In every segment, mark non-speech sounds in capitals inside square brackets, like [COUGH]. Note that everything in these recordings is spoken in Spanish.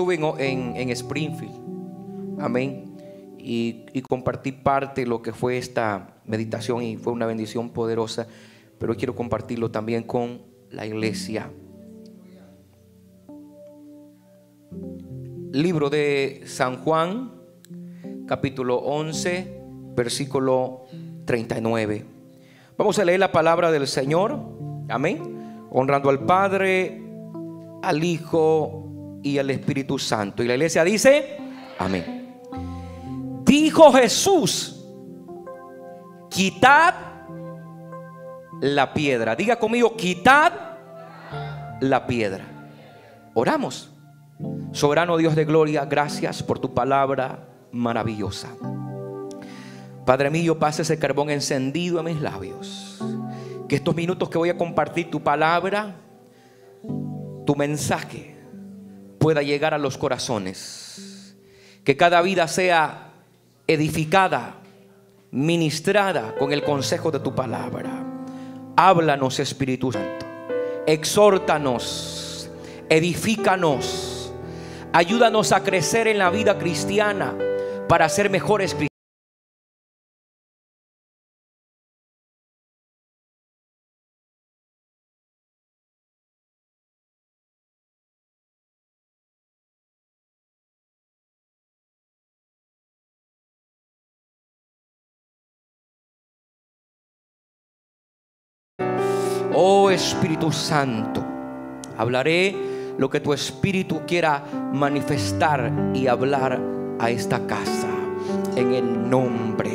estuve en, Springfield. Amén. Y, y, compartí parte de lo que fue esta meditación y fue una bendición poderosa. Pero quiero compartirlo también con la iglesia. Libro de San Juan, capítulo 11, versículo 39. Vamos a leer la palabra del Señor. Amén. Honrando al Padre, al Hijo y al Espíritu Santo. Y la iglesia dice, amén. Dijo Jesús, quitad la piedra. Diga conmigo, quitad la piedra. Oramos. Soberano Dios de gloria, gracias por tu palabra maravillosa. Padre mío, pase ese carbón encendido en mis labios. Que estos minutos que voy a compartir tu palabra, tu mensaje, pueda llegar a los corazones. Que cada vida sea edificada, ministrada con el consejo de tu palabra. Háblanos, Espíritu Santo. Exhórtanos, edifícanos Ayúdanos a crecer en la vida cristiana para ser mejores cristianos. Oh Espíritu Santo, hablaré lo que tu espíritu quiera manifestar y hablar a esta casa. En el nombre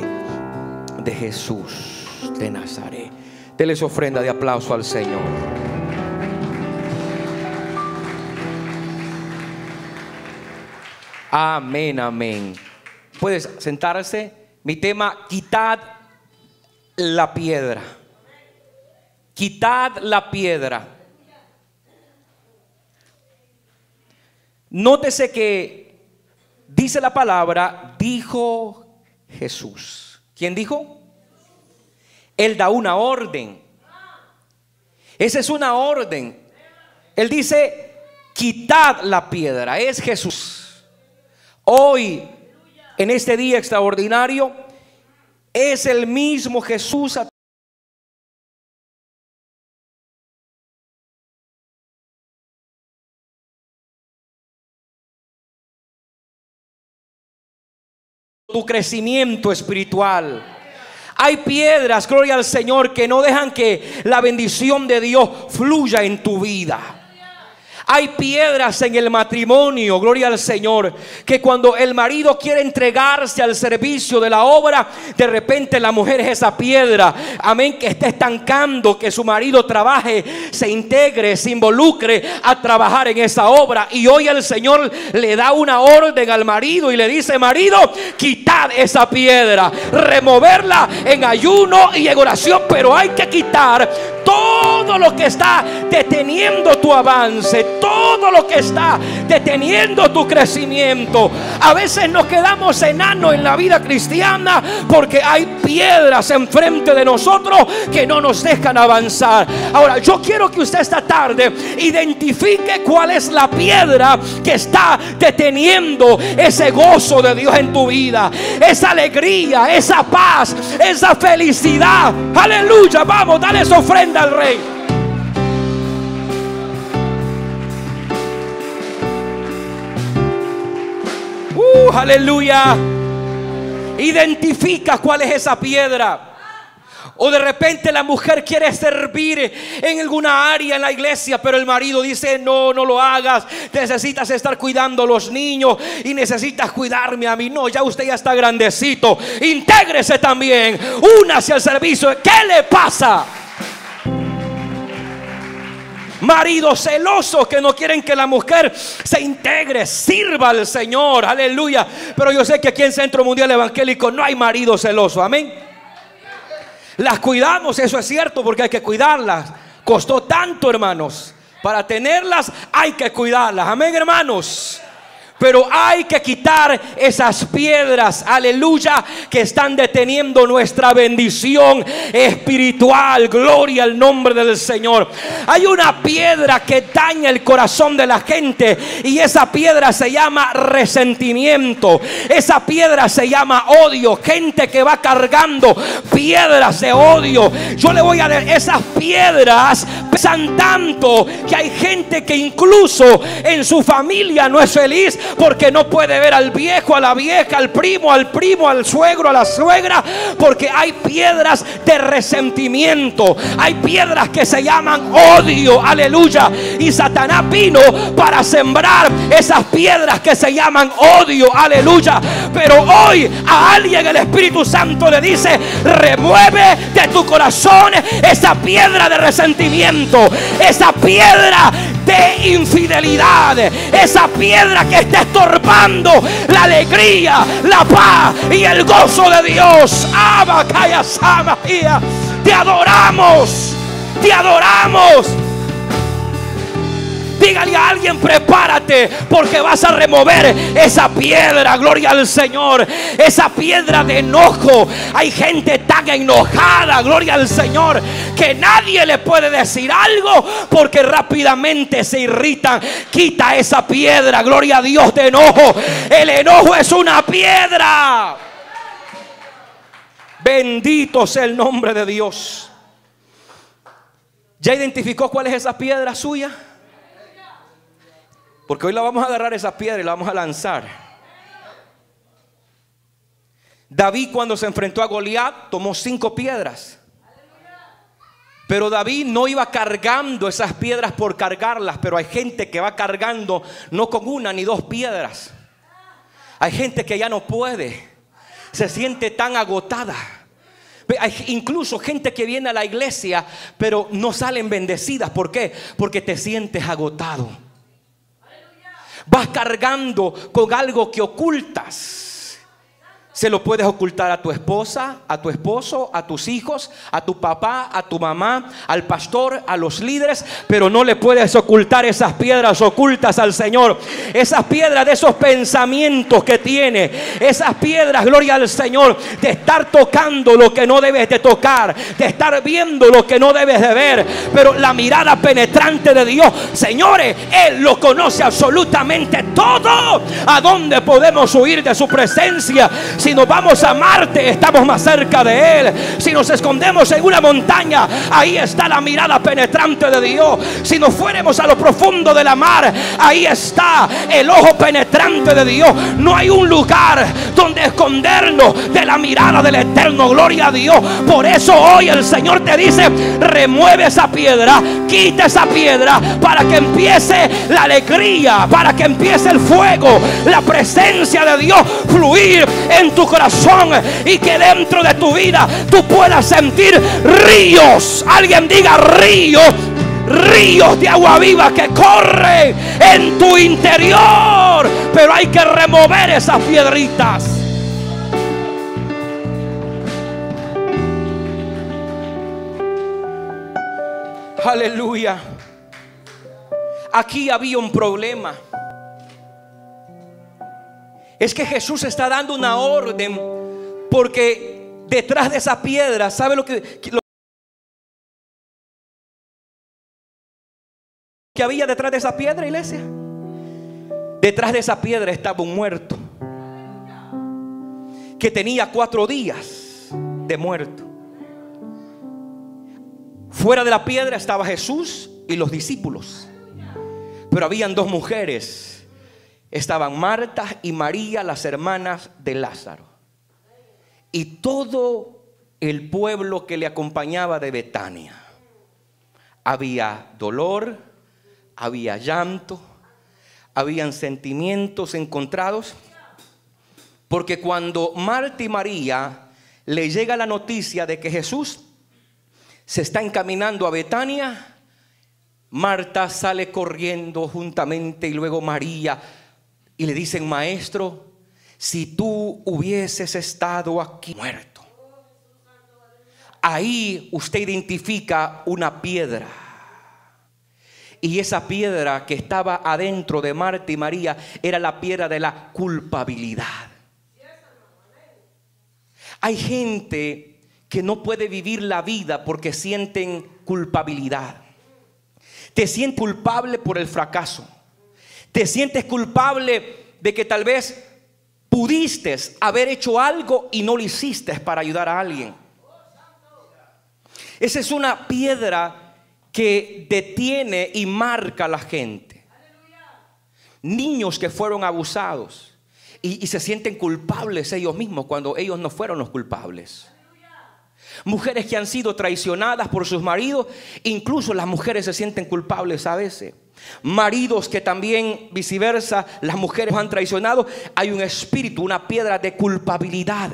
de Jesús de Nazaret. Deles ofrenda de aplauso al Señor. Amén, amén. Puedes sentarse. Mi tema, quitad la piedra. Quitad la piedra. Nótese que dice la palabra, dijo Jesús. ¿Quién dijo? Él da una orden. Esa es una orden. Él dice, quitad la piedra. Es Jesús. Hoy, en este día extraordinario, es el mismo Jesús tu crecimiento espiritual. Hay piedras, gloria al Señor, que no dejan que la bendición de Dios fluya en tu vida. Hay piedras en el matrimonio, gloria al Señor, que cuando el marido quiere entregarse al servicio de la obra, de repente la mujer es esa piedra, amén, que está estancando que su marido trabaje, se integre, se involucre a trabajar en esa obra. Y hoy el Señor le da una orden al marido y le dice, marido, quitad esa piedra, removerla en ayuno y en oración, pero hay que quitar todo lo que está deteniendo tu avance todo lo que está deteniendo tu crecimiento. A veces nos quedamos enanos en la vida cristiana porque hay piedras enfrente de nosotros que no nos dejan avanzar. Ahora, yo quiero que usted esta tarde identifique cuál es la piedra que está deteniendo ese gozo de Dios en tu vida, esa alegría, esa paz, esa felicidad. Aleluya, vamos, dale esa ofrenda al rey. Aleluya. Identifica cuál es esa piedra. O de repente la mujer quiere servir en alguna área en la iglesia, pero el marido dice, no, no lo hagas. Necesitas estar cuidando a los niños y necesitas cuidarme a mí. No, ya usted ya está grandecito. Intégrese también. Únase al servicio. ¿Qué le pasa? Maridos celosos que no quieren que la mujer se integre, sirva al Señor, aleluya. Pero yo sé que aquí en Centro Mundial Evangélico no hay maridos celosos, amén. Las cuidamos, eso es cierto, porque hay que cuidarlas. Costó tanto, hermanos. Para tenerlas hay que cuidarlas, amén, hermanos. Pero hay que quitar esas piedras, aleluya, que están deteniendo nuestra bendición espiritual. Gloria al nombre del Señor. Hay una piedra que daña el corazón de la gente y esa piedra se llama resentimiento. Esa piedra se llama odio. Gente que va cargando piedras de odio. Yo le voy a decir, esas piedras pesan tanto que hay gente que incluso en su familia no es feliz porque no puede ver al viejo, a la vieja, al primo, al primo, al suegro, a la suegra, porque hay piedras de resentimiento, hay piedras que se llaman odio, aleluya. Y Satanás vino para sembrar esas piedras que se llaman odio, aleluya. Pero hoy a alguien el Espíritu Santo le dice, remueve de tu corazón esa piedra de resentimiento, esa piedra de infidelidad, esa piedra que está estorbando la alegría, la paz y el gozo de Dios. Te adoramos, te adoramos. Dígale a alguien, prepárate, porque vas a remover esa piedra, gloria al Señor, esa piedra de enojo. Hay gente tan enojada, gloria al Señor, que nadie le puede decir algo porque rápidamente se irritan. Quita esa piedra, gloria a Dios de enojo. El enojo es una piedra. Bendito sea el nombre de Dios. ¿Ya identificó cuál es esa piedra suya? Porque hoy la vamos a agarrar esa piedra y la vamos a lanzar. David cuando se enfrentó a Goliat tomó cinco piedras. Pero David no iba cargando esas piedras por cargarlas, pero hay gente que va cargando no con una ni dos piedras. Hay gente que ya no puede, se siente tan agotada. Hay incluso gente que viene a la iglesia, pero no salen bendecidas. ¿Por qué? Porque te sientes agotado. Vas cargando con algo que ocultas. Se lo puedes ocultar a tu esposa, a tu esposo, a tus hijos, a tu papá, a tu mamá, al pastor, a los líderes, pero no le puedes ocultar esas piedras ocultas al Señor. Esas piedras de esos pensamientos que tiene, esas piedras, gloria al Señor, de estar tocando lo que no debes de tocar, de estar viendo lo que no debes de ver, pero la mirada penetrante de Dios, señores, Él lo conoce absolutamente todo. ¿A dónde podemos huir de su presencia? Si nos vamos a Marte, estamos más cerca de Él. Si nos escondemos en una montaña, ahí está la mirada penetrante de Dios. Si nos fuéramos a lo profundo de la mar, ahí está el ojo penetrante de Dios. No hay un lugar donde escondernos de la mirada del eterno. Gloria a Dios. Por eso hoy el Señor te dice, remueve esa piedra, quita esa piedra para que empiece la alegría, para que empiece el fuego, la presencia de Dios fluir en tu corazón y que dentro de tu vida tú puedas sentir ríos. Alguien diga ríos ríos de agua viva que corren en tu interior. Pero hay que remover esas piedritas. Aleluya. Aquí había un problema. Es que Jesús está dando una orden porque detrás de esa piedra, ¿sabe lo que, lo que había detrás de esa piedra, iglesia? Detrás de esa piedra estaba un muerto que tenía cuatro días de muerto. Fuera de la piedra estaba Jesús y los discípulos. Pero habían dos mujeres estaban Marta y María, las hermanas de Lázaro. Y todo el pueblo que le acompañaba de Betania. Había dolor, había llanto, habían sentimientos encontrados. Porque cuando Marta y María le llega la noticia de que Jesús se está encaminando a Betania, Marta sale corriendo juntamente y luego María y le dicen, maestro, si tú hubieses estado aquí muerto, ahí usted identifica una piedra. Y esa piedra que estaba adentro de Marta y María era la piedra de la culpabilidad. Hay gente que no puede vivir la vida porque sienten culpabilidad. Te sientes culpable por el fracaso. Te sientes culpable de que tal vez pudiste haber hecho algo y no lo hiciste para ayudar a alguien. Esa es una piedra que detiene y marca a la gente. Niños que fueron abusados y, se sienten culpables ellos mismos cuando ellos no fueron los culpables. Mujeres que han sido traicionadas por sus maridos, incluso las mujeres se sienten culpables a veces. Maridos que también viceversa, las mujeres han traicionado, hay un espíritu, una piedra de culpabilidad.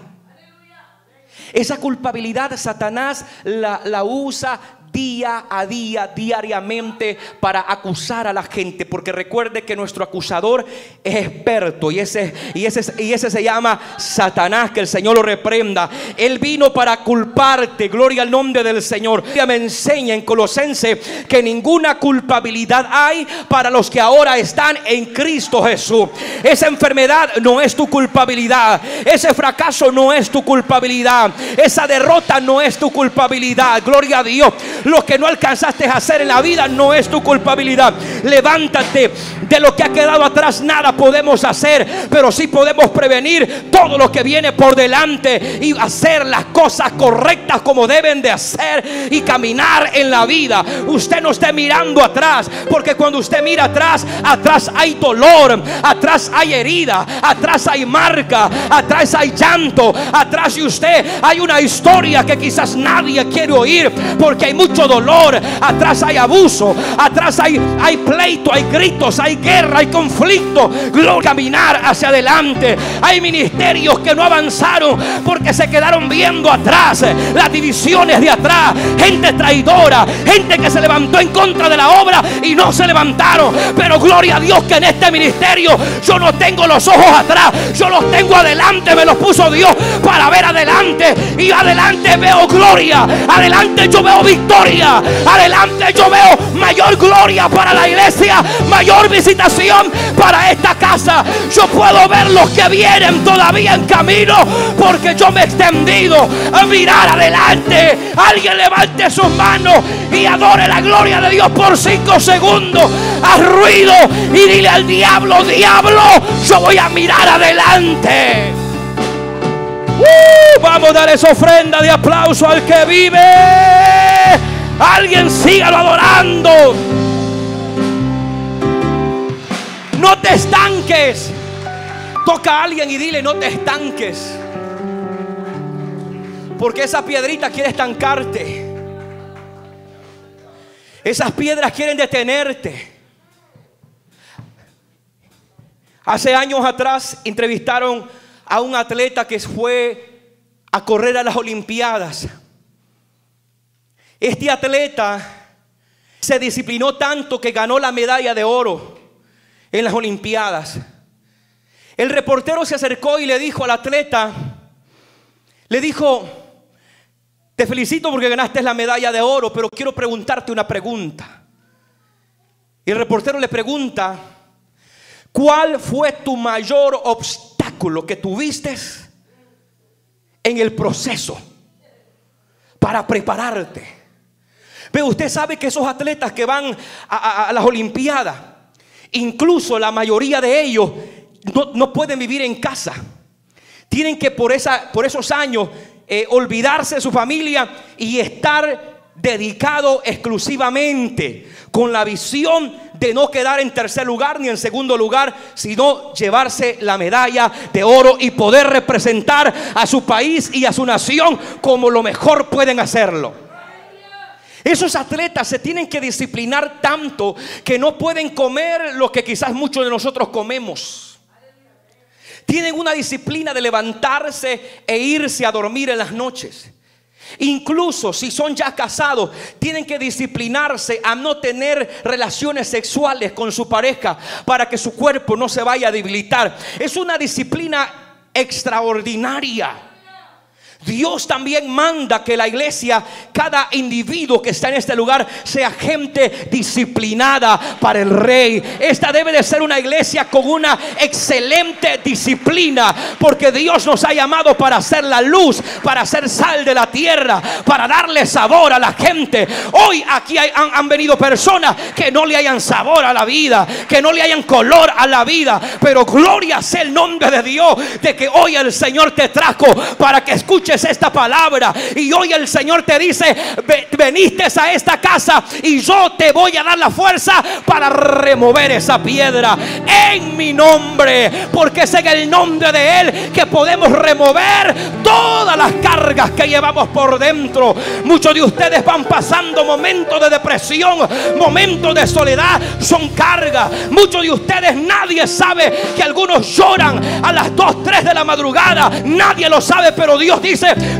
Esa culpabilidad Satanás la, la usa día a día, diariamente, para acusar a la gente. Porque recuerde que nuestro acusador es experto y ese, y ese, y ese se llama Satanás, que el Señor lo reprenda. Él vino para culparte, gloria al nombre del Señor. Me enseña en Colosense que ninguna culpabilidad hay para los que ahora están en Cristo Jesús. Esa enfermedad no es tu culpabilidad. Ese fracaso no es tu culpabilidad. Esa derrota no es tu culpabilidad. Gloria a Dios. Lo que no alcanzaste a hacer en la vida no es tu culpabilidad. Levántate. De lo que ha quedado atrás nada podemos hacer, pero sí podemos prevenir todo lo que viene por delante y hacer las cosas correctas como deben de hacer y caminar en la vida. Usted no esté mirando atrás, porque cuando usted mira atrás, atrás hay dolor, atrás hay herida, atrás hay marca, atrás hay llanto, atrás de usted hay una historia que quizás nadie quiere oír, porque hay mucho dolor, atrás hay abuso, atrás hay, hay pleito, hay gritos, hay guerra, hay conflicto. Gloria, caminar hacia adelante. Hay ministerios que no avanzaron porque se quedaron viendo atrás, las divisiones de atrás, gente traidora, gente que se levantó en contra de la obra y no se levantaron. Pero gloria a Dios que en este ministerio yo no tengo los ojos atrás, yo los tengo adelante, me los puso Dios para ver adelante. Y adelante veo gloria, adelante yo veo victoria. Adelante yo veo mayor gloria para la iglesia, mayor visitación para esta casa. Yo puedo ver los que vienen todavía en camino porque yo me he extendido a mirar adelante. Alguien levante sus manos y adore la gloria de Dios por cinco segundos. Haz ruido y dile al diablo, diablo, yo voy a mirar adelante. Uh, vamos a dar esa ofrenda de aplauso al que vive. Alguien sígalo adorando. No te estanques. Toca a alguien y dile, no te estanques. Porque esa piedrita quiere estancarte. Esas piedras quieren detenerte. Hace años atrás entrevistaron a un atleta que fue a correr a las Olimpiadas. Este atleta se disciplinó tanto que ganó la medalla de oro en las Olimpiadas. El reportero se acercó y le dijo al atleta, le dijo, te felicito porque ganaste la medalla de oro, pero quiero preguntarte una pregunta. Y el reportero le pregunta, ¿cuál fue tu mayor obstáculo que tuviste en el proceso para prepararte? Pero usted sabe que esos atletas que van a, las Olimpiadas, incluso la mayoría de ellos no, pueden vivir en casa. Tienen que por, esa, por esos años eh, olvidarse de su familia y estar dedicado exclusivamente con la visión de no quedar en tercer lugar ni en segundo lugar, sino llevarse la medalla de oro y poder representar a su país y a su nación como lo mejor pueden hacerlo. Esos atletas se tienen que disciplinar tanto que no pueden comer lo que quizás muchos de nosotros comemos. Tienen una disciplina de levantarse e irse a dormir en las noches. Incluso si son ya casados, tienen que disciplinarse a no tener relaciones sexuales con su pareja para que su cuerpo no se vaya a debilitar. Es una disciplina extraordinaria. Dios también manda que la iglesia, cada individuo que está en este lugar, sea gente disciplinada para el rey. Esta debe de ser una iglesia con una excelente disciplina, porque Dios nos ha llamado para hacer la luz, para hacer sal de la tierra, para darle sabor a la gente. Hoy aquí han, venido personas que no le hayan sabor a la vida, que no le hayan color a la vida, pero gloria sea el nombre de Dios de que hoy el Señor te trajo para que escuches esta palabra y hoy el Señor te dice, veniste a esta casa y yo te voy a dar la fuerza para remover esa piedra en mi nombre, porque es en el nombre de Él que podemos remover todas las cargas que llevamos por dentro. Muchos de ustedes van pasando momentos de depresión, momentos de soledad, son cargas. Muchos de ustedes nadie sabe que algunos lloran a las 2, 3 de la madrugada, nadie lo sabe, pero Dios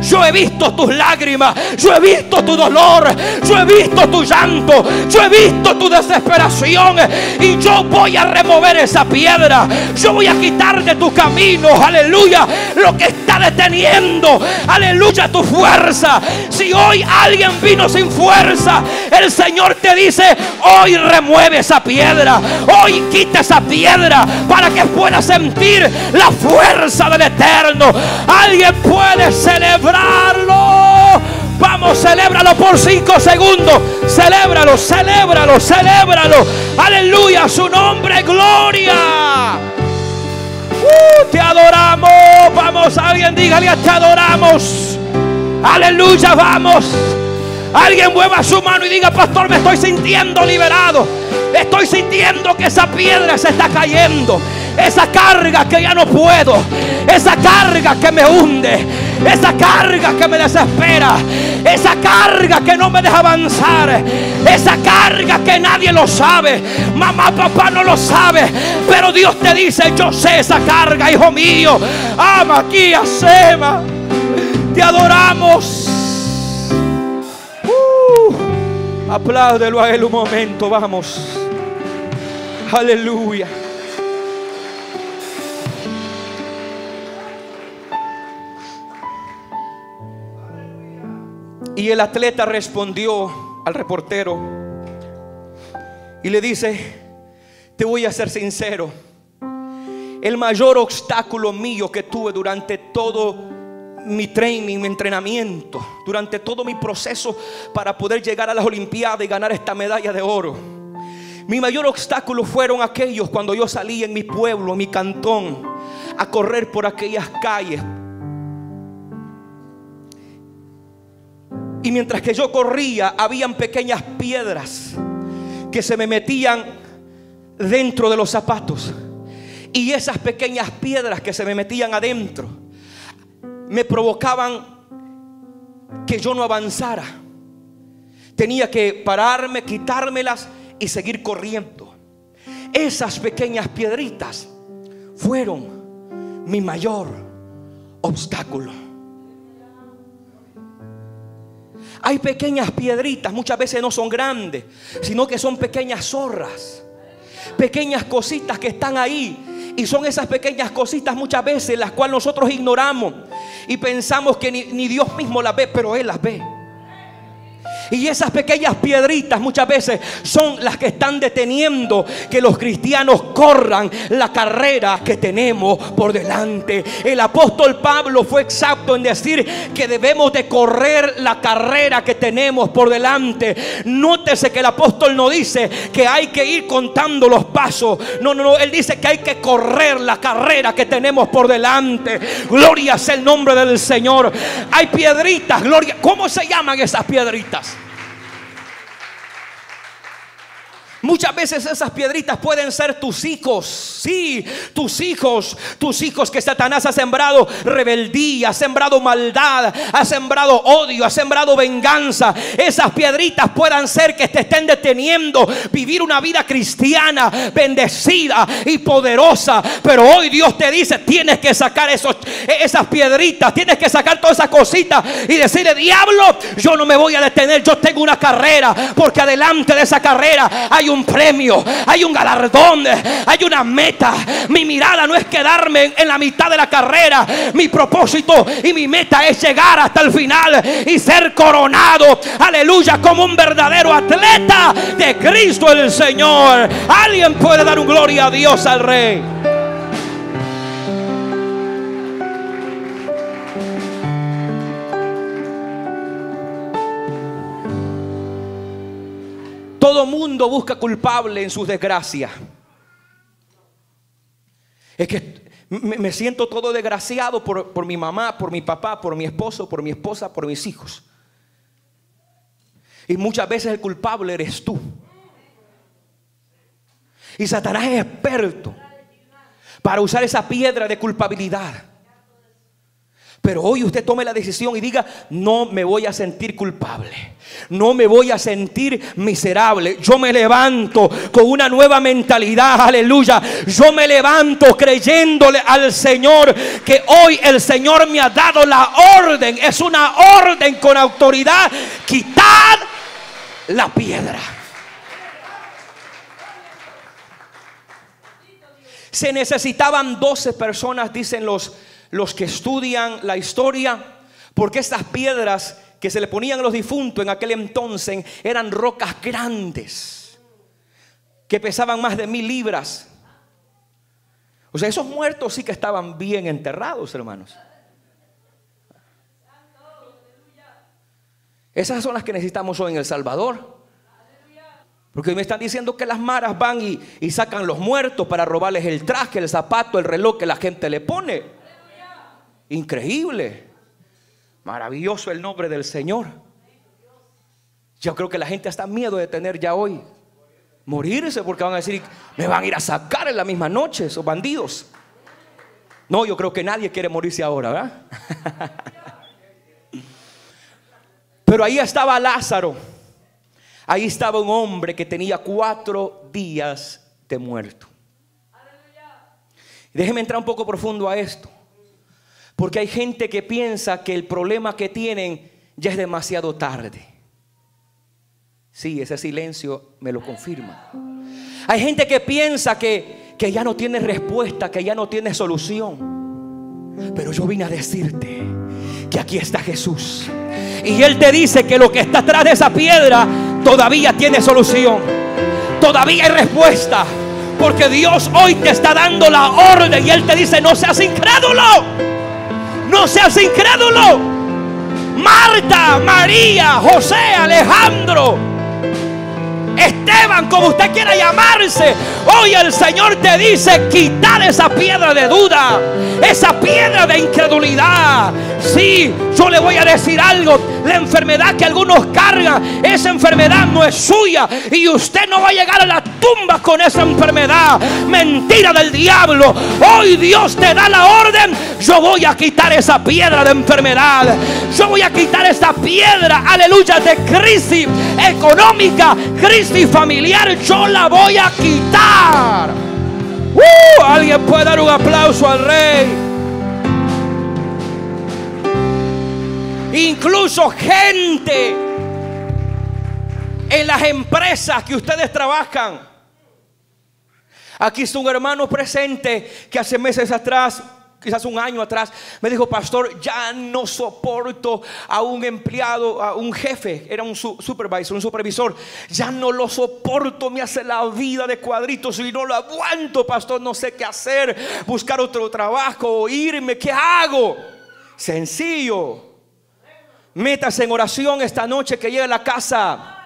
yo he visto tus lágrimas, yo he visto tu dolor, yo he visto tu llanto, yo he visto tu desesperación y yo voy a remover esa piedra, yo voy a quitar de tu camino, aleluya, lo que está deteniendo, aleluya, tu fuerza. Si hoy alguien vino sin fuerza, el Señor te dice, hoy remueve esa piedra, hoy quita esa piedra para que puedas sentir la fuerza del eterno. Alguien puede ser celebrarlo. Vamos, celébralo por cinco segundos. Celébralo, celébralo, celébralo. Aleluya, su nombre, gloria. Uh, te adoramos. Vamos, alguien dígale, te adoramos. Aleluya, vamos. Alguien mueva su mano y diga, pastor, me estoy sintiendo liberado. Estoy sintiendo que esa piedra se está cayendo. Esa carga que ya no puedo. Esa carga que me hunde. Esa carga que me desespera. Esa carga que no me deja avanzar. Esa carga que nadie lo sabe. Mamá, papá no lo sabe. Pero Dios te dice, yo sé esa carga, hijo mío. Ama aquí, Sema. Te adoramos. Uh, apláudelo a él un momento, vamos. Aleluya. Y el atleta respondió al reportero y le dice, te voy a ser sincero, el mayor obstáculo mío que tuve durante todo mi training, mi entrenamiento, durante todo mi proceso para poder llegar a las Olimpiadas y ganar esta medalla de oro. Mi mayor obstáculo fueron aquellos cuando yo salí en mi pueblo, en mi cantón, a correr por aquellas calles, Y mientras que yo corría, habían pequeñas piedras que se me metían dentro de los zapatos. Y esas pequeñas piedras que se me metían adentro me provocaban que yo no avanzara. Tenía que pararme, quitármelas y seguir corriendo. Esas pequeñas piedritas fueron mi mayor obstáculo. Hay pequeñas piedritas, muchas veces no son grandes, sino que son pequeñas zorras. Pequeñas cositas que están ahí. Y son esas pequeñas cositas muchas veces las cuales nosotros ignoramos. Y pensamos que ni, Dios mismo las ve, pero Él las ve. Y esas pequeñas piedritas muchas veces son las que están deteniendo que los cristianos corran la carrera que tenemos por delante. El apóstol Pablo fue exacto en decir que debemos de correr la carrera que tenemos por delante. Nótese que el apóstol no dice que hay que ir contando los pasos. No, no, no. Él dice que hay que correr la carrera que tenemos por delante. Gloria sea el nombre del Señor. Hay piedritas, gloria. ¿Cómo se llaman esas piedritas? Muchas veces esas piedritas pueden ser tus hijos. Sí, tus hijos. Tus hijos que Satanás ha sembrado rebeldía, ha sembrado maldad, ha sembrado odio, ha sembrado venganza. Esas piedritas puedan ser que te estén deteniendo vivir una vida cristiana, bendecida y poderosa. Pero hoy Dios te dice, tienes que sacar esos, esas piedritas, tienes que sacar todas esas cositas y decirle, diablo, yo no me voy a detener, yo tengo una carrera. Porque adelante de esa carrera hay un premio, hay un galardón, hay una meta. Mi mirada no es quedarme en la mitad de la carrera. Mi propósito y mi meta es llegar hasta el final y ser coronado, aleluya, como un verdadero atleta de Cristo el Señor. Alguien puede dar un gloria a Dios al Rey. Todo mundo busca culpable en sus desgracias. Es que me, siento todo desgraciado por, por mi mamá, por mi papá, por mi esposo, por mi esposa, por mis hijos. Y muchas veces el culpable eres tú. Y Satanás es experto para usar esa piedra de culpabilidad. Pero hoy usted tome la decisión y diga, no me voy a sentir culpable. No me voy a sentir miserable. Yo me levanto con una nueva mentalidad. Aleluya. Yo me levanto creyéndole al Señor que hoy el Señor me ha dado la orden. Es una orden con autoridad. Quitad la piedra. Se necesitaban 12 personas, dicen los los que estudian la historia, porque estas piedras que se le ponían a los difuntos en aquel entonces eran rocas grandes, que pesaban más de mil libras. O sea, esos muertos sí que estaban bien enterrados, hermanos. Esas son las que necesitamos hoy en El Salvador. Porque me están diciendo que las maras van y, y, sacan los muertos para robarles el traje, el zapato, el reloj que la gente le pone. Increíble. Maravilloso el nombre del Señor. Yo creo que la gente está miedo de tener ya hoy morirse porque van a decir, me van a ir a sacar en la misma noche esos bandidos. No, yo creo que nadie quiere morirse ahora, ¿verdad? [LAUGHS] Pero ahí estaba Lázaro. Ahí estaba un hombre que tenía cuatro días de muerto. Déjeme entrar un poco profundo a esto. Porque hay gente que piensa que el problema que tienen ya es demasiado tarde. Sí, ese silencio me lo confirma. Hay gente que piensa que, que ya no tiene respuesta, que ya no tiene solución. Pero yo vine a decirte que aquí está Jesús. Y Él te dice que lo que está atrás de esa piedra todavía tiene solución. Todavía hay respuesta. Porque Dios hoy te está dando la orden y Él te dice, no seas incrédulo. No seas incrédulo. Marta, María, José, Alejandro, Esteban, como usted quiera llamarse. Hoy el Señor te dice quitar esa piedra de duda, esa piedra de incredulidad. Sí, yo le voy a decir algo. La enfermedad que algunos cargan, esa enfermedad no es suya. Y usted no va a llegar a la tumba con esa enfermedad. Mentira del diablo. Hoy Dios te da la orden. Yo voy a quitar esa piedra de enfermedad. Yo voy a quitar esa piedra, aleluya, de crisis económica, crisis familiar. Yo la voy a quitar. Uh, alguien puede dar un aplauso al rey. Incluso gente en las empresas que ustedes trabajan. Aquí está un hermano presente que hace meses atrás quizás un año atrás, me dijo, pastor, ya no soporto a un empleado, a un jefe, era un supervisor, un supervisor, ya no lo soporto, me hace la vida de cuadritos y no lo aguanto, pastor, no sé qué hacer, buscar otro trabajo, irme, ¿qué hago? Sencillo, Métase en oración esta noche que llegue a la casa.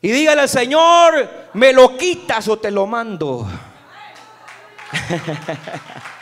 Y dígale al Señor, me lo quitas o te lo mando. [LAUGHS]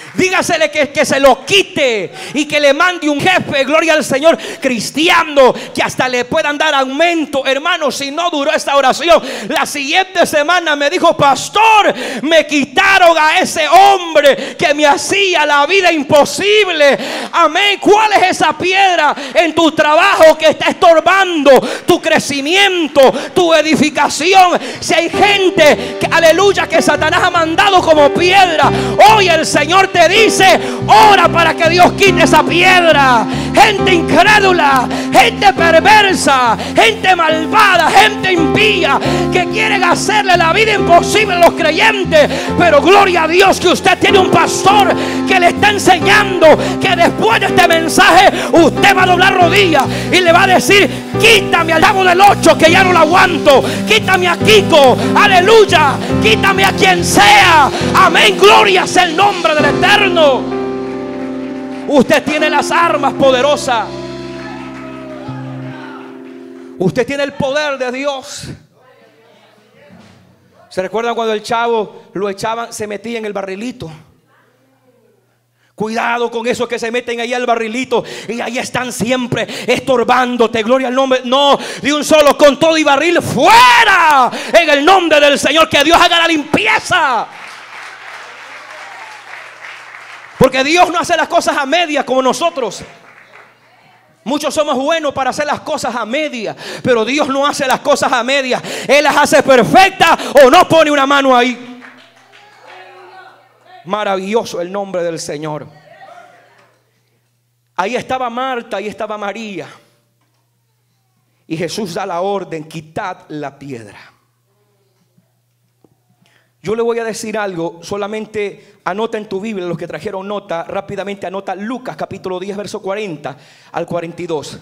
Dígasele que, se lo quite y que le mande un jefe, gloria al Señor, cristiano, que hasta le puedan dar aumento. Hermano, si no duró esta oración, la siguiente semana me dijo, pastor, me quitaron a ese hombre que me hacía la vida imposible. Amén. ¿Cuál es esa piedra en tu trabajo que está estorbando tu crecimiento, tu edificación? Si hay gente, que, aleluya, que Satanás ha mandado como piedra, hoy el Señor te dice, ora para que Dios quite esa piedra. Gente incrédula, gente perversa, gente malvada, gente impía que quieren hacerle la vida imposible a los creyentes. Pero gloria a Dios que usted tiene un pastor que le está enseñando que después de este mensaje usted va a doblar rodillas y le va a decir, quítame al chavo del 8 que ya no lo aguanto. Quítame a Kiko, aleluya. Quítame a quien sea. Amén, gloria sea el nombre del Eterno. Usted tiene las armas poderosas. Usted tiene el poder de Dios. ¿Se recuerdan cuando el chavo lo echaban, se metía en el barrilito? Cuidado con esos que se meten ahí al barrilito y ahí están siempre estorbándote. Gloria al nombre. No, de un solo con todo y barril fuera. En el nombre del Señor, que Dios haga la limpieza. Porque Dios no hace las cosas a media como nosotros. Muchos somos buenos para hacer las cosas a media, pero Dios no hace las cosas a media. Él las hace perfectas o no pone una mano ahí. Maravilloso el nombre del Señor. Ahí estaba Marta, ahí estaba María. Y Jesús da la orden, quitad la piedra. Yo le voy a decir algo, solamente anota en tu Biblia, los que trajeron nota, rápidamente anota Lucas capítulo 10, verso 40 al 42.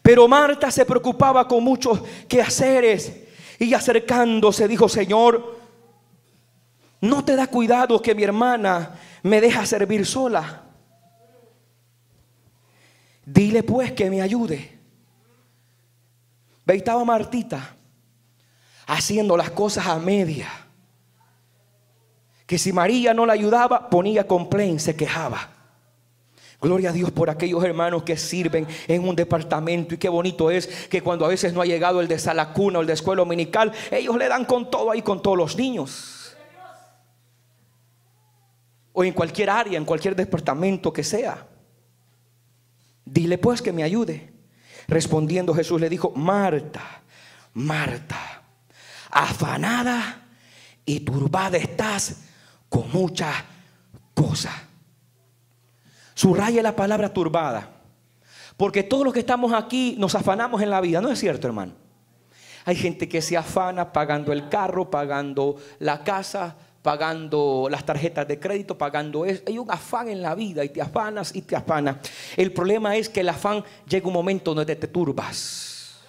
Pero Marta se preocupaba con muchos quehaceres y acercándose dijo, Señor, ¿no te da cuidado que mi hermana me deja servir sola? Dile pues que me ayude. Ve, estaba Martita haciendo las cosas a media que si María no la ayudaba, ponía complaint, se quejaba. Gloria a Dios por aquellos hermanos que sirven en un departamento. Y qué bonito es que cuando a veces no ha llegado el de salacuna o el de escuela dominical, ellos le dan con todo ahí, con todos los niños. O en cualquier área, en cualquier departamento que sea. Dile pues que me ayude. Respondiendo Jesús le dijo, Marta, Marta, afanada y turbada estás con muchas cosas. Subraya la palabra turbada. Porque todos los que estamos aquí nos afanamos en la vida, ¿no es cierto, hermano? Hay gente que se afana pagando el carro, pagando la casa, pagando las tarjetas de crédito, pagando eso. Hay un afán en la vida y te afanas y te afanas. El problema es que el afán llega un momento donde te turbas.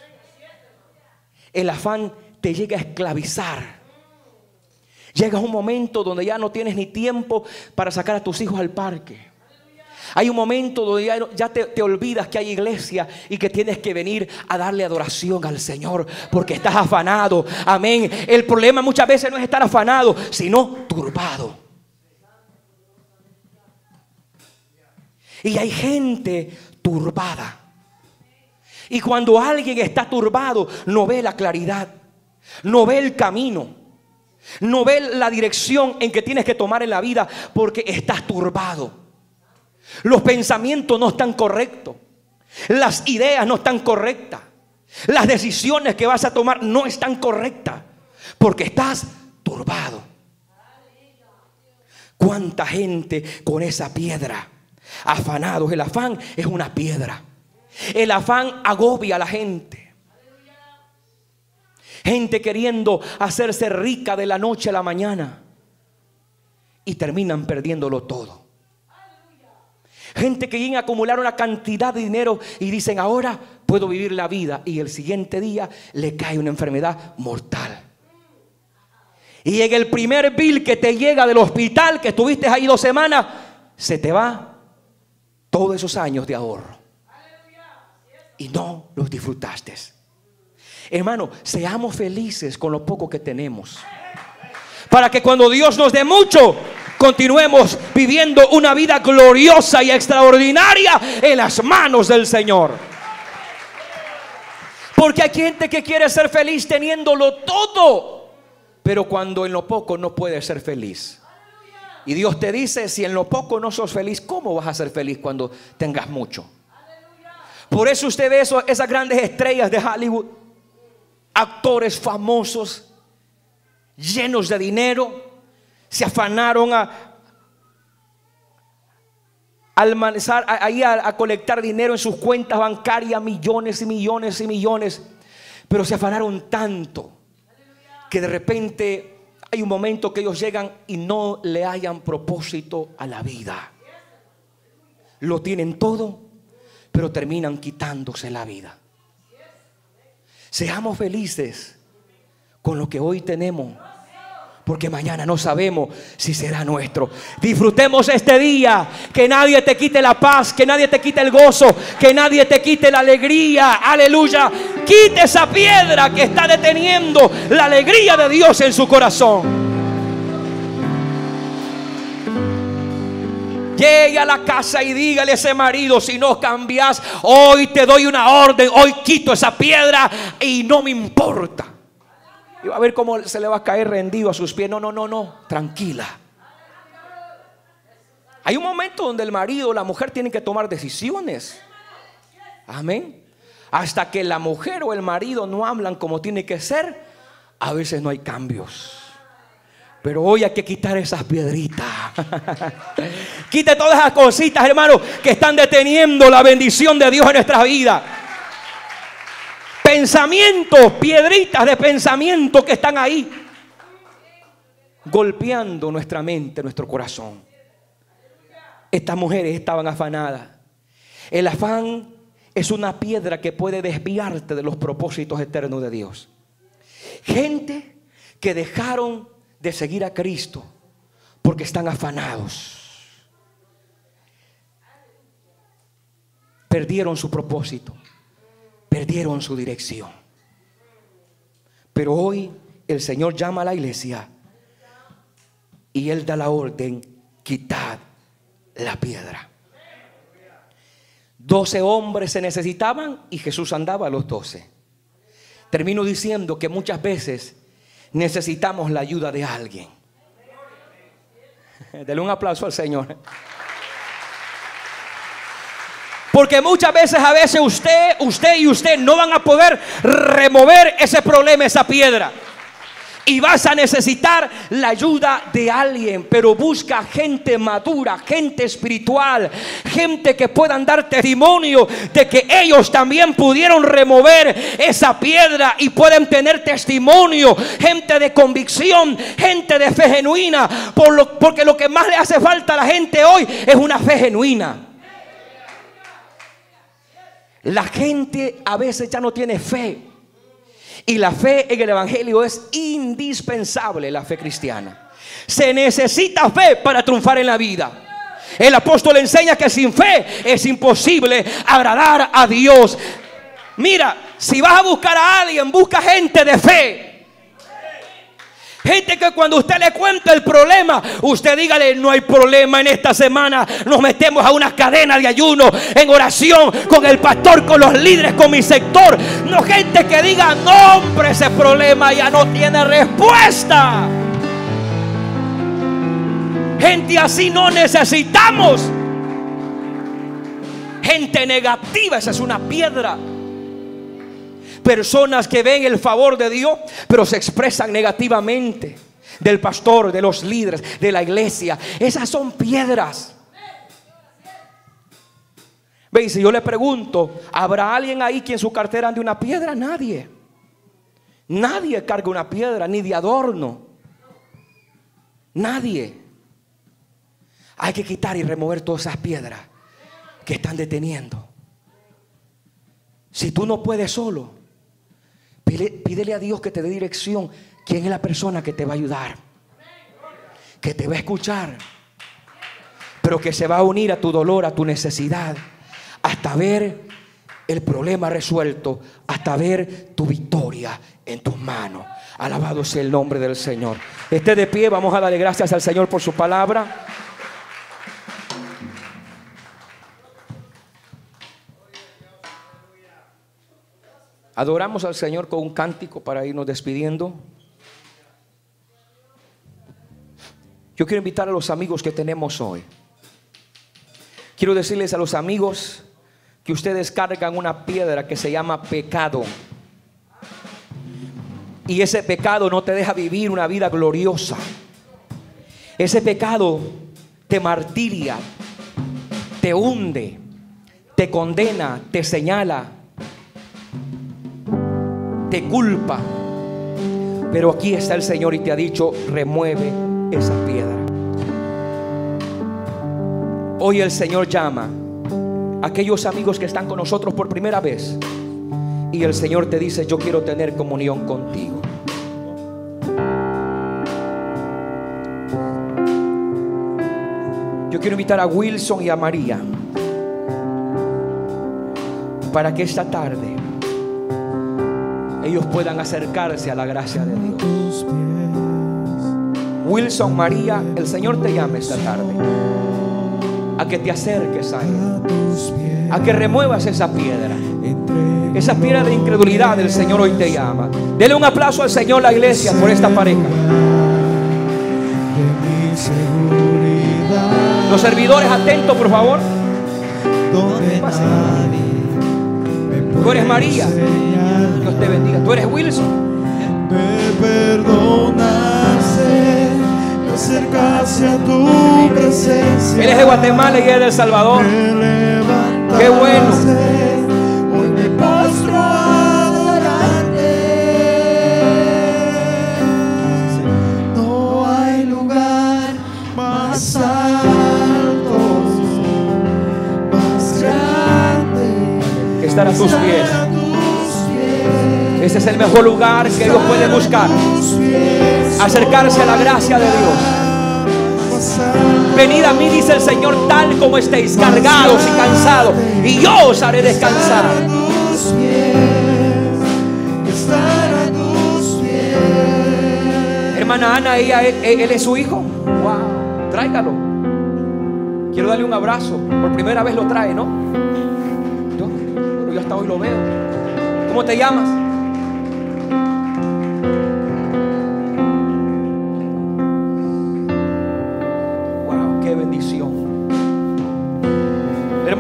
El afán te llega a esclavizar. Llega un momento donde ya no tienes ni tiempo para sacar a tus hijos al parque. Hay un momento donde ya, te, olvidas que hay iglesia y que tienes que venir a darle adoración al Señor porque estás afanado. Amén. El problema muchas veces no es estar afanado, sino turbado. Y hay gente turbada. Y cuando alguien está turbado, no ve la claridad, no ve el camino. No ve la dirección en que tienes que tomar en la vida porque estás turbado. Los pensamientos no están correctos. Las ideas no están correctas. Las decisiones que vas a tomar no están correctas porque estás turbado. ¿Cuánta gente con esa piedra? Afanados. El afán es una piedra. El afán agobia a la gente. Gente queriendo hacerse rica de la noche a la mañana. Y terminan perdiéndolo todo. Gente que viene a acumular una cantidad de dinero y dicen, ahora puedo vivir la vida. Y el siguiente día le cae una enfermedad mortal. Y en el primer bill que te llega del hospital, que estuviste ahí dos semanas, se te va todos esos años de ahorro. Y no los disfrutaste. Hermano, seamos felices con lo poco que tenemos. Para que cuando Dios nos dé mucho, continuemos viviendo una vida gloriosa y extraordinaria en las manos del Señor. Porque hay gente que quiere ser feliz teniéndolo todo, pero cuando en lo poco no puede ser feliz. Y Dios te dice, si en lo poco no sos feliz, ¿cómo vas a ser feliz cuando tengas mucho? Por eso usted ve esas grandes estrellas de Hollywood actores famosos, llenos de dinero, se afanaron a, al ahí a colectar dinero en sus cuentas bancarias, millones y millones y millones. Pero se afanaron tanto que de repente hay un momento que ellos llegan y no le hayan propósito a la vida. Lo tienen todo, pero terminan quitándose la vida. Seamos felices con lo que hoy tenemos porque mañana no sabemos si será nuestro. Disfrutemos este día, que nadie te quite la paz, que nadie te quite el gozo, que nadie te quite la alegría. Aleluya. Quite esa piedra que está deteniendo la alegría de Dios en su corazón. Llegue a la casa y dígale a ese marido, si no cambias, hoy te doy una orden, hoy quito esa piedra y no me importa. Y va a ver cómo se le va a caer rendido a sus pies. No, no, no, no. Tranquila. Hay un momento donde el marido o la mujer tienen que tomar decisiones. Amén. Hasta que la mujer o el marido no hablan como tiene que ser, a veces no hay cambios. Pero hoy hay que quitar esas piedritas. [LAUGHS] Quite todas esas cositas, hermano, que están deteniendo la bendición de Dios en nuestra vida pensamientos, piedritas de pensamiento que están ahí, golpeando nuestra mente, nuestro corazón. Estas mujeres estaban afanadas. El afán es una piedra que puede desviarte de los propósitos eternos de Dios. Gente que dejaron de seguir a Cristo porque están afanados. Perdieron su propósito perdieron su dirección. Pero hoy el Señor llama a la iglesia y Él da la orden, quitad la piedra. Doce hombres se necesitaban y Jesús andaba a los doce. Termino diciendo que muchas veces necesitamos la ayuda de alguien. [LAUGHS] Dele un aplauso al Señor. Porque muchas veces, a veces usted, usted y usted no van a poder remover ese problema, esa piedra. Y vas a necesitar la ayuda de alguien, pero busca gente madura, gente espiritual, gente que puedan dar testimonio de que ellos también pudieron remover esa piedra y pueden tener testimonio, gente de convicción, gente de fe genuina, porque lo que más le hace falta a la gente hoy es una fe genuina. La gente a veces ya no tiene fe. Y la fe en el Evangelio es indispensable, la fe cristiana. Se necesita fe para triunfar en la vida. El apóstol enseña que sin fe es imposible agradar a Dios. Mira, si vas a buscar a alguien, busca gente de fe. Gente que cuando usted le cuenta el problema, usted dígale, no hay problema en esta semana. Nos metemos a una cadena de ayuno en oración con el pastor, con los líderes, con mi sector. No gente que diga, no hombre, ese problema ya no tiene respuesta. Gente así no necesitamos. Gente negativa, esa es una piedra. Personas que ven el favor de Dios, pero se expresan negativamente del pastor, de los líderes, de la iglesia. Esas son piedras. Ve, si yo le pregunto, ¿habrá alguien ahí quien su cartera ande una piedra? Nadie. Nadie carga una piedra, ni de adorno. Nadie. Hay que quitar y remover todas esas piedras que están deteniendo. Si tú no puedes solo, Pídele, a Dios que te dé dirección. ¿Quién es la persona que te va a ayudar? Que te va a escuchar. Pero que se va a unir a tu dolor, a tu necesidad. Hasta ver el problema resuelto. Hasta ver tu victoria en tus manos. Alabado sea el nombre del Señor. Esté de pie. Vamos a darle gracias al Señor por su palabra. Adoramos al Señor con un cántico para irnos despidiendo. Yo quiero invitar a los amigos que tenemos hoy. Quiero decirles a los amigos que ustedes cargan una piedra que se llama pecado. Y ese pecado no te deja vivir una vida gloriosa. Ese pecado te martiria. te hunde, te condena, te señala, te culpa. Pero aquí está el Señor y te ha dicho, remueve esa piedra. Hoy el Señor llama a aquellos amigos que están con nosotros por primera vez. Y el Señor te dice, yo quiero tener comunión contigo. Yo quiero invitar a Wilson y a María para que esta tarde ellos puedan acercarse a la gracia de Dios. Wilson, María, el Señor te llama esta tarde a que te acerques a Él, a que remuevas esa piedra, esa piedra de incredulidad. El Señor hoy te llama. Dele un aplauso al Señor, la iglesia, por esta pareja. Los servidores atentos, por favor. Tú eres María. Te bendiga. Tú eres Wilson. Me perdonaste, me acercaste a tu presencia. Él es de Guatemala y es de El Salvador. Qué bueno. El mejor lugar que ellos pueden buscar. Acercarse a la gracia de Dios. Venid a mí, dice el Señor, tal como estéis cargados y cansados, y yo os haré descansar. Hermana Ana, ella, él, él es su hijo. Wow, tráigalo. Quiero darle un abrazo. Por primera vez lo trae, ¿no? Yo, yo hasta hoy lo veo. ¿Cómo te llamas?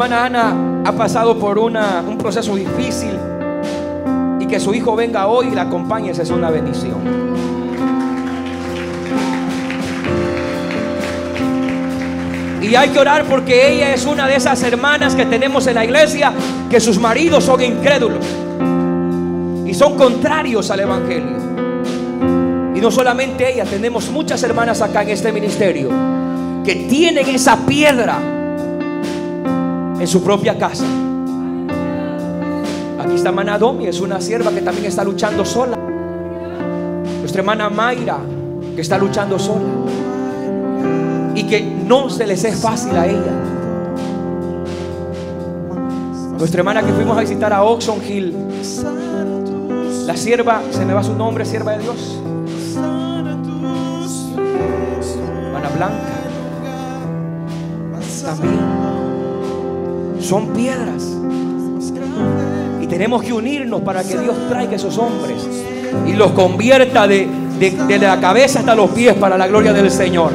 Hermana Ana ha pasado por un proceso difícil y que su hijo venga hoy y la acompañe, esa es una bendición. Y hay que orar porque ella es una de esas hermanas que tenemos en la iglesia que sus maridos son incrédulos y son contrarios al Evangelio. Y no solamente ella, tenemos muchas hermanas acá en este ministerio que tienen esa piedra en su propia casa. Aquí está hermana Domi, es una sierva que también está luchando sola. Nuestra hermana Mayra, que está luchando sola. Y que no se les es fácil a ella. Nuestra hermana que fuimos a visitar a Oxon Hill, la sierva, se me va su nombre, sierva de Dios. Hermana Blanca. También. Son piedras. Y tenemos que unirnos para que Dios traiga esos hombres y los convierta de, de- de la cabeza hasta los pies para la gloria del Señor.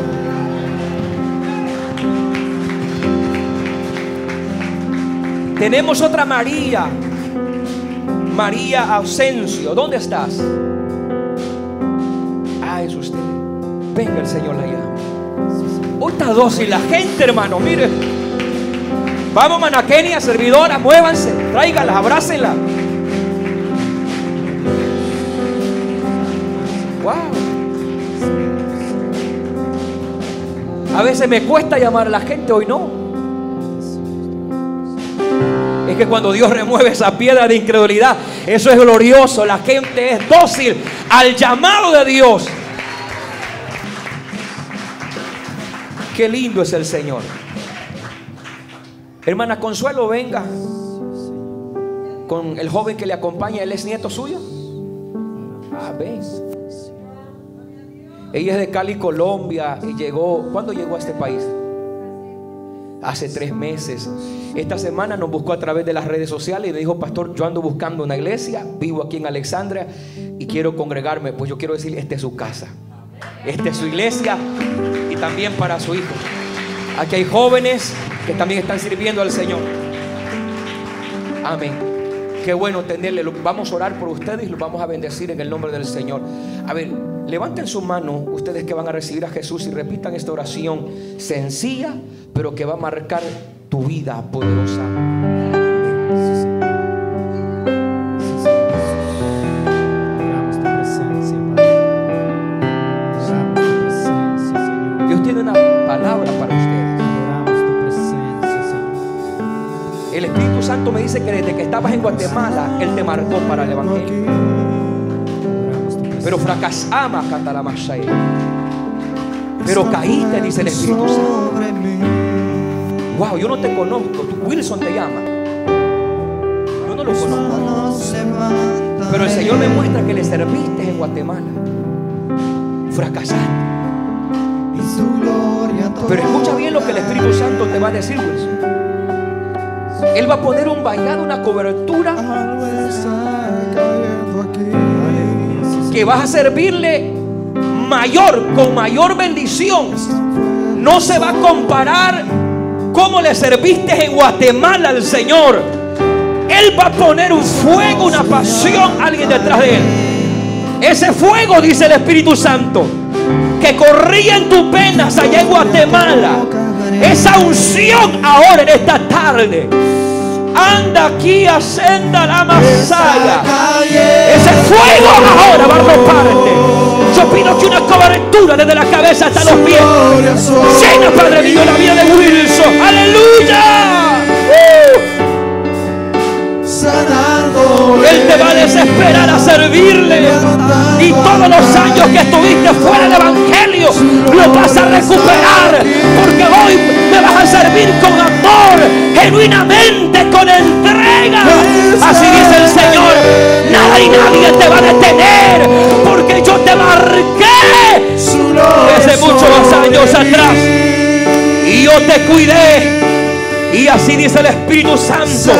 Tenemos otra María. María Ausencio. ¿Dónde estás? Ah, es usted. Venga, el Señor la llama. Está dócil la gente, hermano. Mire. Vamos, Manaquenia, servidora, muévanse. Tráigalas, abrácenlas. Wow. A veces me cuesta llamar a la gente, hoy no. Es que cuando Dios remueve esa piedra de incredulidad, eso es glorioso. La gente es dócil al llamado de Dios. Qué lindo es el Señor. Hermana Consuelo, venga con el joven que le acompaña. Él es nieto suyo. Ah. Ella es de Cali, Colombia y llegó. ¿Cuándo llegó a este país? Hace tres meses. Esta semana nos buscó a través de las redes sociales y le dijo, pastor, yo ando buscando una iglesia, vivo aquí en Alexandria y quiero congregarme. Pues yo quiero decir, esta es su casa. Esta es su iglesia y también para su hijo. Aquí hay jóvenes que también están sirviendo al Señor. Amén. Qué bueno tenerle. Vamos a orar por ustedes y los vamos a bendecir en el nombre del Señor. A ver, levanten su mano ustedes que van a recibir a Jesús y repitan esta oración sencilla, pero que va a marcar tu vida poderosa. Dice que desde que estabas en Guatemala, Él te marcó para el Evangelio. Tu. Pero fracasamos, canta la. Pero caíste, dice el Espíritu Santo. Wow, yo no te conozco. Tú, Wilson te llama. Yo no lo conozco. Pero el Señor me muestra que le serviste en Guatemala. Fracasaste. Pero escucha bien lo que el Espíritu Santo te va a decir, Wilson. Él va a poner un vallado, una cobertura que vas a servirle mayor, con mayor bendición. No se va a comparar cómo le serviste en Guatemala al Señor. Él va a poner un fuego, una pasión, alguien detrás de él. Ese fuego, dice el Espíritu Santo, que corría en tus venas allá en Guatemala. Esa unción ahora en esta tarde. Anda aquí, ascenda la masaya. Ese fuego ahora va a arroparte. Yo pido que una cobertura desde la cabeza hasta los pies. Llena, Padre mío, Espíritu Santo.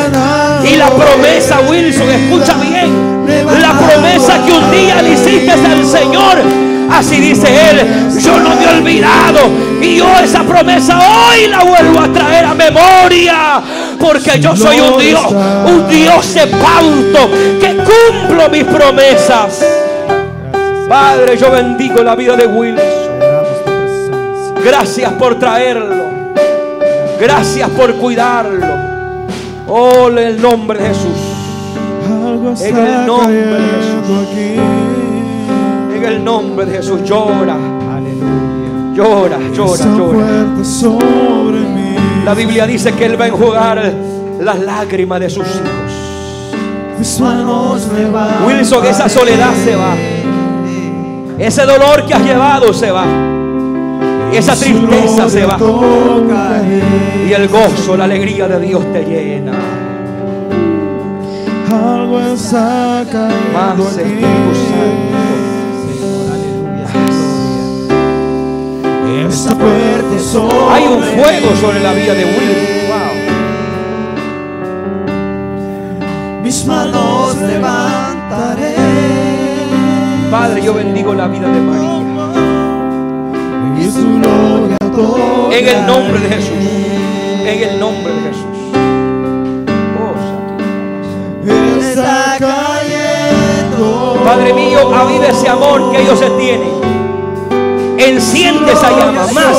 Y la promesa, Wilson, escucha bien. La promesa que un día le hiciste al Señor. Así dice Él. Yo no me he olvidado. Y yo esa promesa hoy la vuelvo a traer a memoria. Porque yo soy un Dios, un Dios de pauto. Que cumplo mis promesas. Padre, yo bendigo la vida de Wilson. Gracias por traerlo. Gracias por cuidarlo. Oh, en el nombre de Jesús. En el nombre de aquí. En el nombre de Jesús. Llora, llora, llora, llora. La Biblia dice que Él va a enjugar las lágrimas de sus hijos. Wilson, esa soledad se va. Ese dolor que has llevado se va. Esa Su tristeza se va. Y el gozo, la alegría de Dios te llena. Algo está cayendo Más. Espíritu Santo. Señor, aleluya. Gloria. Está fuerte sobre Hay un fuego sobre la vida de Wilson. Wow. Mis manos levantaré. Padre, yo bendigo la vida de María. En el nombre de Jesús. En el nombre de Jesús. Oh, Santísimo. Está cayendo. Padre mío, aviva ese amor que ellos se tienen. Enciende esa llama más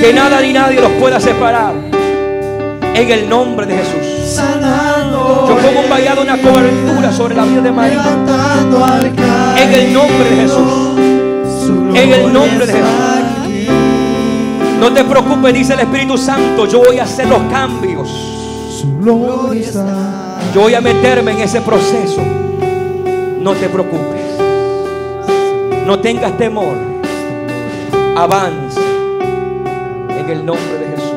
que nada ni nadie los pueda separar. En el nombre de Jesús. Yo pongo un vallado, una cobertura sobre la vida de María. En el nombre de Jesús. En el nombre de Jesús. No te preocupes, dice el Espíritu Santo. Yo voy a hacer los cambios. Yo voy a meterme en ese proceso. No te preocupes. No tengas temor. Avanza. En el nombre de Jesús.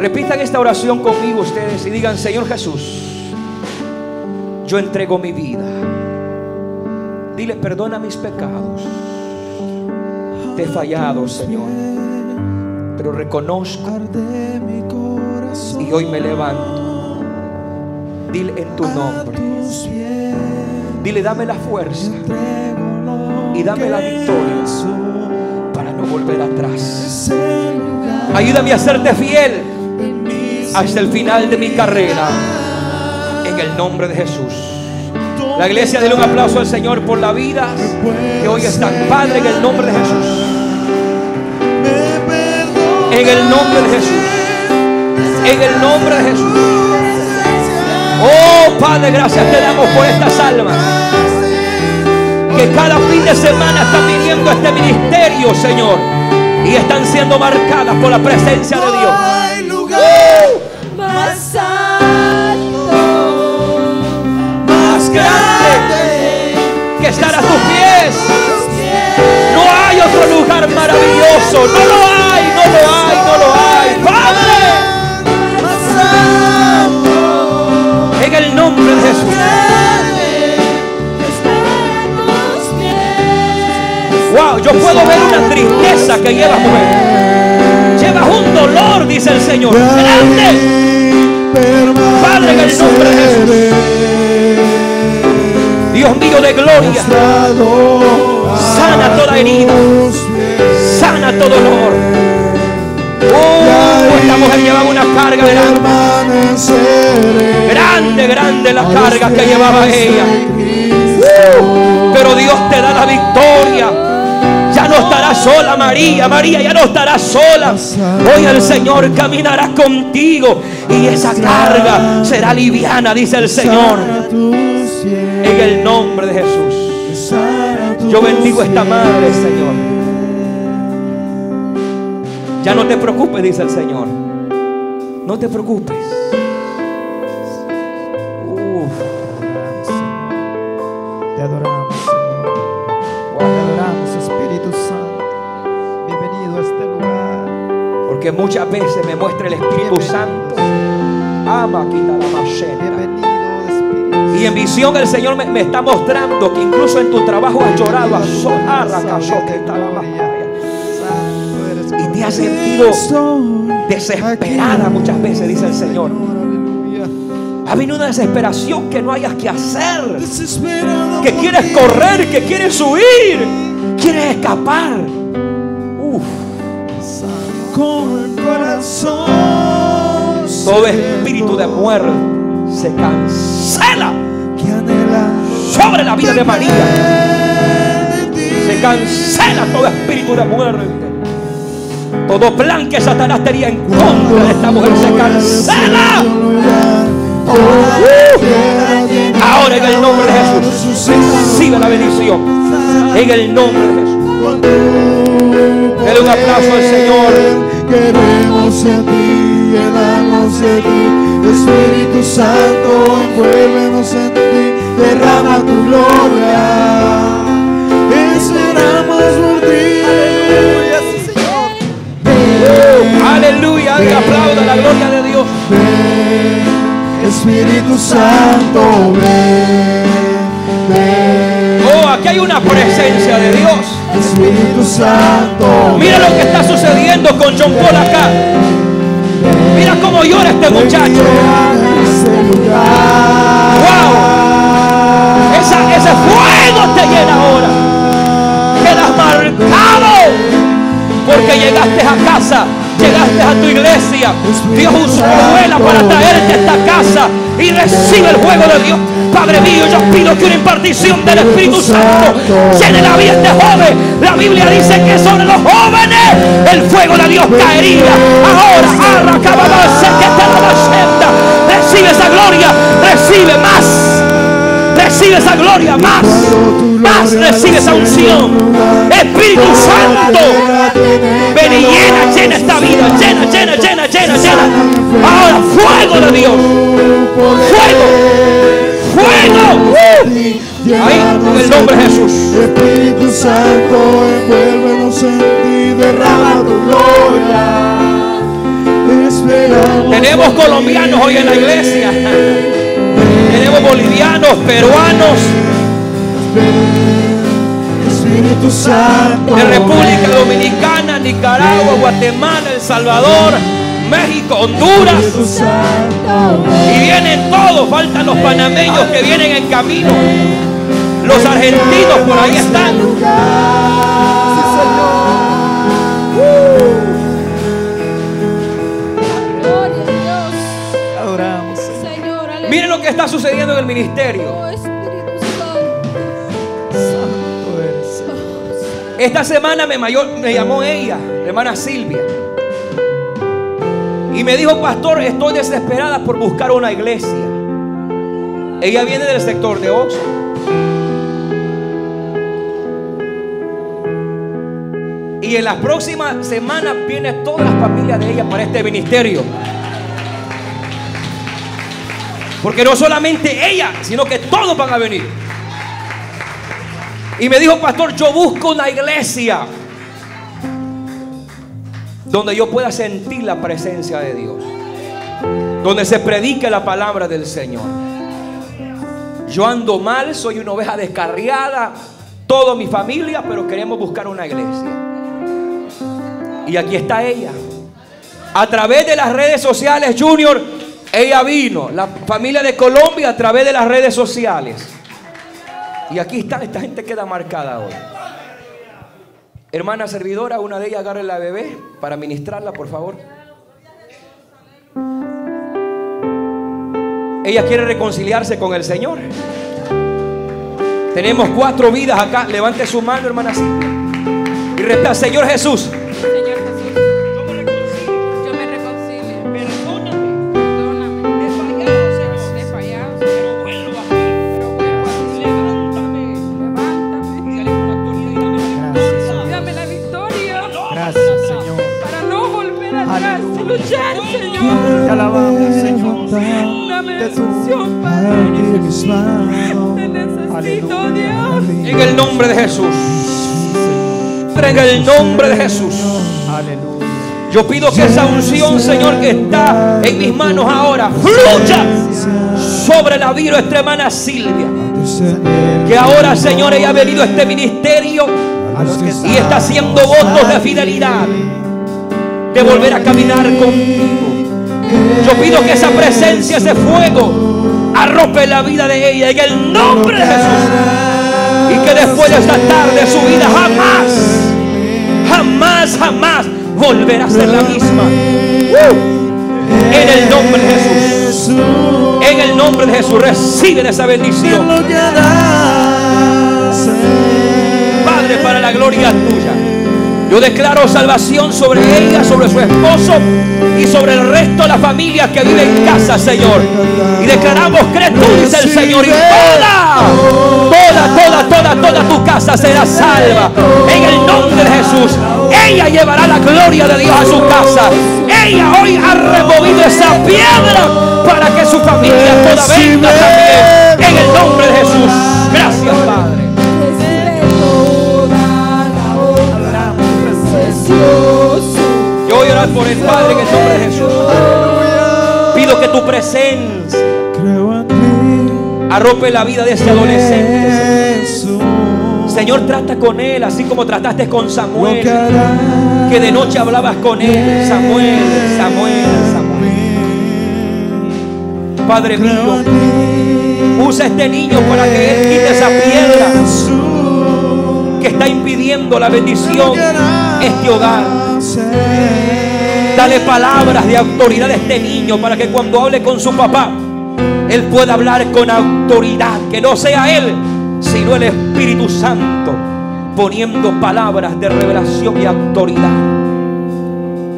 Repitan esta oración conmigo ustedes y digan, Señor Jesús, yo entrego mi vida. Dile, perdona mis pecados. Te he fallado, Señor. Pero reconozco y hoy me levanto. Dile en tu nombre. Dile, dame la fuerza y dame la victoria para no volver atrás. Ayúdame a serte fiel hasta el final de mi carrera. En el nombre de Jesús. La iglesia, dele un aplauso al Señor por la vida que hoy están. Padre, en el nombre de Jesús. En el nombre de Jesús. En el nombre de Jesús. Oh Padre, gracias te damos por estas almas. Que cada fin de semana están viniendo este ministerio, Señor. Y están siendo marcadas por la presencia de Dios. Estar a tus pies. No hay otro lugar maravilloso. No lo hay, no lo hay, no lo hay. Padre, en el nombre de Jesús. Wow, yo puedo ver una tristeza que lleva mujer. Llevas un dolor, dice el Señor. Grande. Padre, en el nombre de Jesús. Dios mío de gloria. Sana toda herida. Sana todo dolor. Oh, esta mujer llevaba una carga grande. Grande, grande la carga que llevaba ella. Pero Dios te da la victoria. Ya no estará sola María, María ya no estará sola. Hoy el Señor caminará contigo y esa carga será liviana, dice el Señor. En el nombre de Jesús. Yo bendigo a esta madre, Señor. Ya no te preocupes, dice el Señor. No te preocupes. Uf, Te adoramos, Señor. Te adoramos, Espíritu Santo. Bienvenido a este lugar. porque muchas veces me muestra el Espíritu Santo. Ama, quita la macheta. Y en visión el Señor me, me está mostrando que incluso en tu trabajo has llorado. Santo eres Y te has sentido desesperada muchas veces, dice el Señor. Ha venido una desesperación que no hayas que hacer. Que quieres correr, que quieres huir, quieres escapar. Uf, Con el corazón todo espíritu de muerte se cancela sobre la vida de María. Se cancela todo espíritu de muerte. Todo plan que Satanás tenía en contra de esta mujer se cancela. Uh, ahora en el nombre de Jesús recibe la bendición. En el nombre de Jesús. Dele un aplauso al Señor. Queremos en ti, llenarnos de ti. Espíritu Santo, envuélvenos en ti. Derrama tu gloria. Esperamos por ti. Aleluya. Alguien aplauda la gloria de Dios. Ven, Espíritu Santo, ven, ven. Oh, aquí hay una presencia de Dios. Espíritu Santo, Mira lo que está sucediendo con John Paul acá. Mira cómo llora este muchacho. Llegaste a casa. Llegaste a tu iglesia. Dios usó abuela para traerte a esta casa. Y recibe el fuego de Dios. Padre mío, yo pido que una impartición del Espíritu Santo llene la vida de este joven. La Biblia dice que sobre los jóvenes el fuego de Dios caería. Ahora, arra, cababase, que te la senda. Recibe esa gloria. Recibe más. Recibe esa gloria más. Más recibe esa unción. Espíritu Santo. Ven y llena, llena esta vida. Llena, llena, llena, llena, llena. Ahora fuego de Dios. Fuego. Fuego. Uh. Ahí, en el nombre de Jesús. Espíritu Santo, envuélvenos en ti, derrama tu gloria. Tenemos colombianos hoy en la iglesia. Tenemos bolivianos, peruanos, Espíritu Santo. de República Dominicana, Nicaragua, Guatemala, El Salvador, México, Honduras. Y vienen todos, faltan los panameños que vienen en camino. Los argentinos por ahí están. Que está sucediendo en el ministerio. Oh, Esta semana me, mayor- me llamó ella, la hermana Silvia. Y me dijo, pastor, estoy desesperada por buscar una iglesia. Ella viene del sector de Oxford. Y en las próximas semanas viene toda la familia de ella para este ministerio. Porque no solamente ella, sino que todos van a venir. Y me dijo, pastor, yo busco una iglesia donde yo pueda sentir la presencia de Dios. Donde se predique la palabra del Señor. Yo ando mal, soy una oveja descarriada, toda mi familia, pero queremos buscar una iglesia. Y aquí está ella. A través de las redes sociales, Junior, ella vino. La familia de Colombia a través de las redes sociales. Y aquí está, esta gente queda marcada hoy. Hermana servidora, una de ellas agarre la bebé para ministrarla, por favor. Ella quiere reconciliarse con el Señor. Tenemos cuatro vidas acá. Levante su mano, hermana. Y resta, Señor Jesús. Señor Señor. Te alabamos, Señor. Dame Padre. Te necesito. Dios. En el nombre de Jesús. En el nombre de Jesús. Aleluya. Yo pido que esa unción, Señor, que está en mis manos ahora, fluya sobre la vida de nuestra hermana Silvia. Que ahora, Señor, ella ha venido a este ministerio y está haciendo votos de fidelidad, de volver a caminar contigo. Yo pido que esa presencia, ese fuego, arrope la vida de ella en el nombre de Jesús. Y que después de esta tarde su vida jamás, jamás, jamás volverá a ser la misma. Uh. En el nombre de Jesús. En el nombre de Jesús reciben esa bendición. Padre, para la gloria tuya. Yo declaro salvación sobre ella, sobre su esposo y sobre el resto de la familia que vive en casa, Señor. Y declaramos que tú dices el Señor y toda, toda, toda, toda, toda tu casa será salva. En el nombre de Jesús. Ella llevará la gloria de Dios a su casa. Ella hoy ha removido esa piedra para que su familia toda venga también. En el nombre de Jesús. Gracias, Por el Padre en el nombre de Jesús. Pido que tu presencia arrope la vida de este adolescente. Señor, trata con él así como trataste con Samuel. Que de noche hablabas con él. Samuel, Samuel, Samuel. Padre mío, usa este niño para que él quite esa piedra que está impidiendo la bendición este hogar. Dale palabras de autoridad a este niño para que cuando hable con su papá, él pueda hablar con autoridad. Que no sea él, sino el Espíritu Santo poniendo palabras de revelación y autoridad.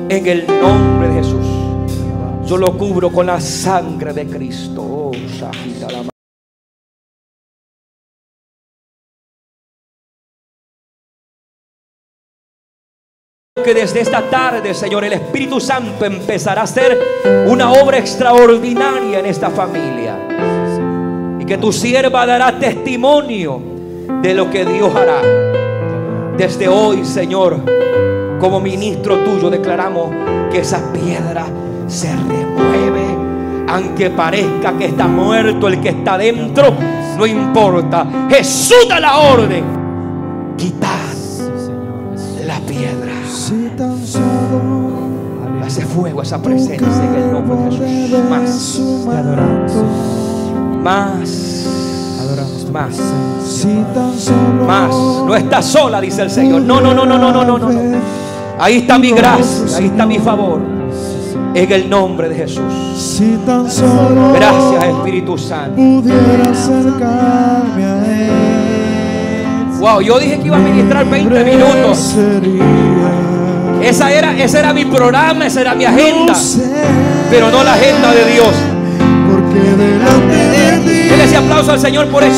En el nombre de Jesús, yo lo cubro con la sangre de Cristo. Oh, que desde esta tarde, Señor, el Espíritu Santo empezará a hacer una obra extraordinaria en esta familia. Y que tu sierva dará testimonio de lo que Dios hará. Desde hoy, Señor, como ministro tuyo, declaramos que esa piedra se remueve. Aunque parezca que está muerto el que está dentro, no importa. Jesús da la orden. Quitad la piedra. Si tan solo Hace fuego esa presencia en el nombre de Jesús. Más, Te adoramos, más, Adoramos más, Si tan solo más. No estás sola, dice el Señor. No, no, no, no, no, no, no, no. no. Ahí está mi gracia, ahí está mi favor. En el nombre de Jesús. Si tan solo Gracias, Espíritu Santo. pudiera acercarme a él. Wow, yo dije que iba a ministrar 20 minutos. Esa era, ese era mi programa, esa era mi agenda, pero no la agenda de Dios. Porque delante de ti Denle ese aplauso al Señor por esta